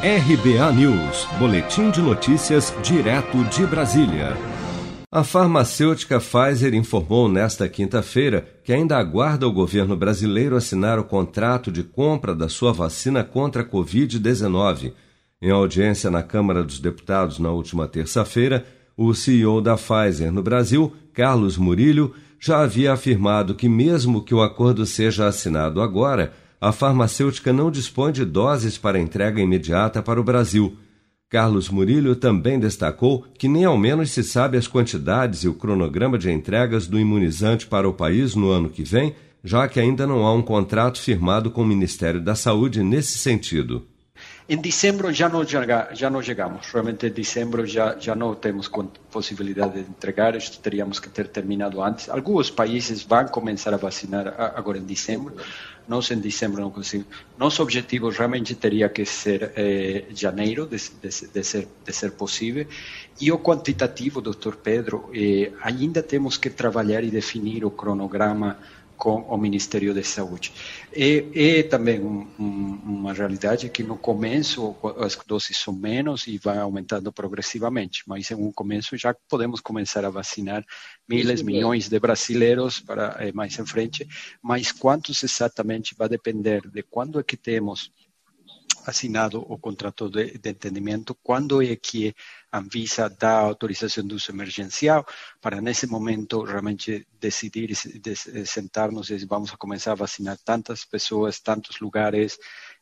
RBA News, Boletim de Notícias, direto de Brasília. A farmacêutica Pfizer informou nesta quinta-feira que ainda aguarda o governo brasileiro assinar o contrato de compra da sua vacina contra a Covid-19. Em audiência na Câmara dos Deputados na última terça-feira, o CEO da Pfizer no Brasil, Carlos Murillo, já havia afirmado que, mesmo que o acordo seja assinado agora, a farmacêutica não dispõe de doses para entrega imediata para o Brasil. Carlos Murillo também destacou que nem ao menos se sabe as quantidades e o cronograma de entregas do imunizante para o país no ano que vem, já que ainda não há um contrato firmado com o Ministério da Saúde nesse sentido. Em dezembro já não, já não chegamos, realmente em dezembro já, já não temos possibilidade de entregar, isto teríamos que ter terminado antes. Alguns países vão começar a vacinar agora em dezembro, nós em dezembro não conseguimos. Nosso objetivo realmente teria que ser eh, janeiro, de, de, de, ser, de ser possível. E o quantitativo, doutor Pedro, eh, ainda temos que trabalhar e definir o cronograma com o Ministério da Saúde. E, é também um, um, uma realidade que no começo as doses são menos e vai aumentando progressivamente, mas em um começo já podemos começar a vacinar milhares, milhões de brasileiros para eh, mais em frente, mas quantos exatamente vai depender de quando é que temos assinado o contrato de, de entendimento, quando é que a Anvisa dá autorização de uso emergencial, para nesse momento realmente decidir, de, sentarmos e vamos começar a vacinar tantas pessoas, tantos lugares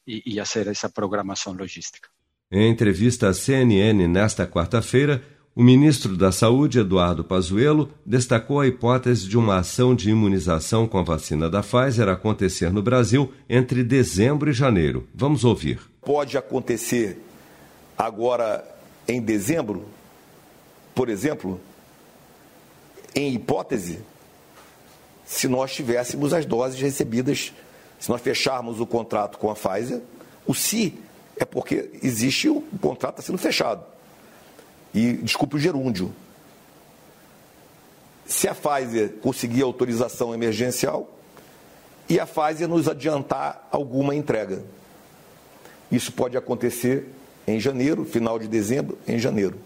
e, e fazer essa programação logística. Em entrevista à CNN nesta quarta-feira, o ministro da Saúde, Eduardo Pazuello, destacou a hipótese de uma ação de imunização com a vacina da Pfizer acontecer no Brasil entre dezembro e janeiro. Vamos ouvir. Pode acontecer agora em dezembro, por exemplo, em hipótese, se nós tivéssemos as doses recebidas, se nós fecharmos o contrato com a Pfizer, o se é porque existe o contrato sendo fechado e, desculpe o gerúndio, se a Pfizer conseguir autorização emergencial e a Pfizer nos adiantar alguma entrega. Isso pode acontecer em janeiro, final de dezembro, em janeiro.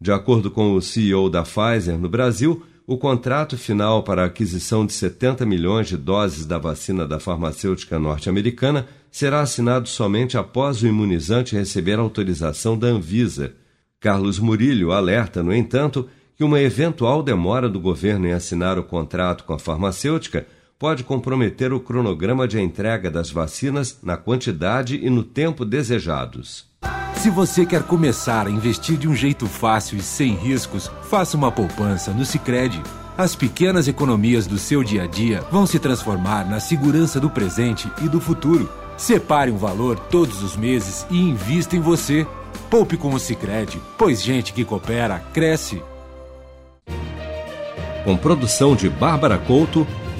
De acordo com o CEO da Pfizer no Brasil, o contrato final para a aquisição de 70 milhões de doses da vacina da farmacêutica norte-americana será assinado somente após o imunizante receber autorização da Anvisa. Carlos Murillo alerta, no entanto, que uma eventual demora do governo em assinar o contrato com a farmacêutica pode comprometer o cronograma de entrega das vacinas na quantidade e no tempo desejados. Se você quer começar a investir de um jeito fácil e sem riscos, faça uma poupança no Sicredi. As pequenas economias do seu dia a dia vão se transformar na segurança do presente e do futuro. Separe um valor todos os meses e invista em você. Poupe com o Sicredi, pois gente que coopera cresce. Com produção de Bárbara Couto,